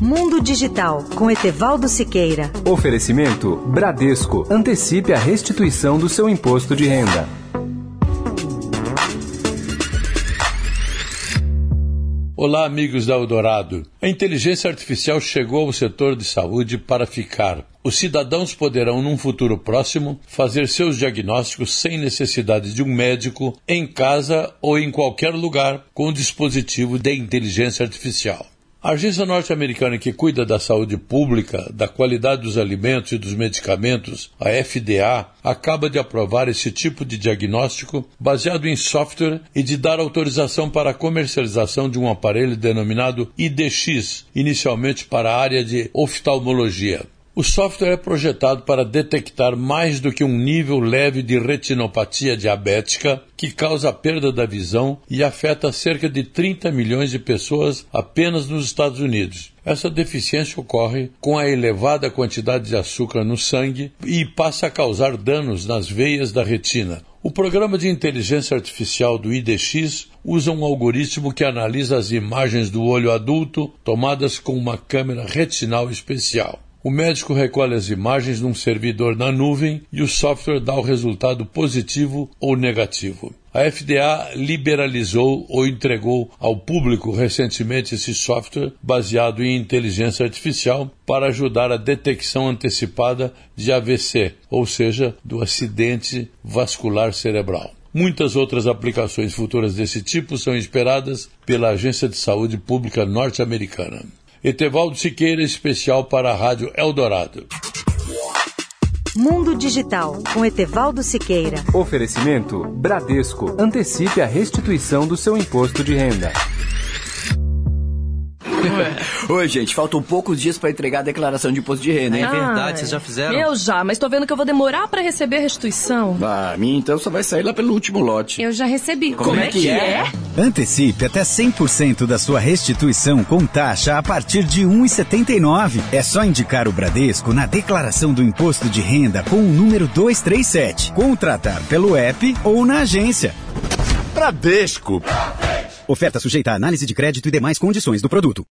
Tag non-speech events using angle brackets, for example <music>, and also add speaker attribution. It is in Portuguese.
Speaker 1: Mundo Digital com Etevaldo Siqueira.
Speaker 2: Oferecimento Bradesco. Antecipe a restituição do seu imposto de renda.
Speaker 3: Olá, amigos da Eldorado. A inteligência artificial chegou ao setor de saúde para ficar. Os cidadãos poderão, num futuro próximo, fazer seus diagnósticos sem necessidade de um médico, em casa ou em qualquer lugar, com um dispositivo de inteligência artificial. A agência norte-americana que cuida da saúde pública, da qualidade dos alimentos e dos medicamentos, a FDA, acaba de aprovar esse tipo de diagnóstico baseado em software e de dar autorização para a comercialização de um aparelho denominado IDX, inicialmente para a área de oftalmologia. O software é projetado para detectar mais do que um nível leve de retinopatia diabética que causa perda da visão e afeta cerca de 30 milhões de pessoas apenas nos Estados Unidos. Essa deficiência ocorre com a elevada quantidade de açúcar no sangue e passa a causar danos nas veias da retina. O programa de inteligência artificial do IDX usa um algoritmo que analisa as imagens do olho adulto tomadas com uma câmera retinal especial. O médico recolhe as imagens num servidor na nuvem e o software dá o resultado positivo ou negativo. A FDA liberalizou ou entregou ao público recentemente esse software baseado em inteligência artificial para ajudar a detecção antecipada de AVC, ou seja, do acidente vascular cerebral. Muitas outras aplicações futuras desse tipo são esperadas pela Agência de Saúde Pública norte-americana. Etevaldo Siqueira, especial para a Rádio Eldorado.
Speaker 1: Mundo Digital com Etevaldo Siqueira.
Speaker 2: Oferecimento Bradesco. Antecipe a restituição do seu imposto de renda. <laughs>
Speaker 4: Oi, gente, faltam poucos dias para entregar a declaração de imposto de renda, hein?
Speaker 5: É verdade, vocês já fizeram?
Speaker 6: Eu já, mas tô vendo que eu vou demorar para receber a restituição.
Speaker 4: Ah, a minha então só vai sair lá pelo último lote.
Speaker 7: Eu já recebi.
Speaker 4: Como, Como é, que é?
Speaker 8: é? Antecipe até 100% da sua restituição com taxa a partir de 1,79. É só indicar o Bradesco na declaração do imposto de renda com o número 237. Contratar pelo app ou na agência.
Speaker 9: Bradesco.
Speaker 8: Oferta sujeita à análise de crédito e demais condições do produto.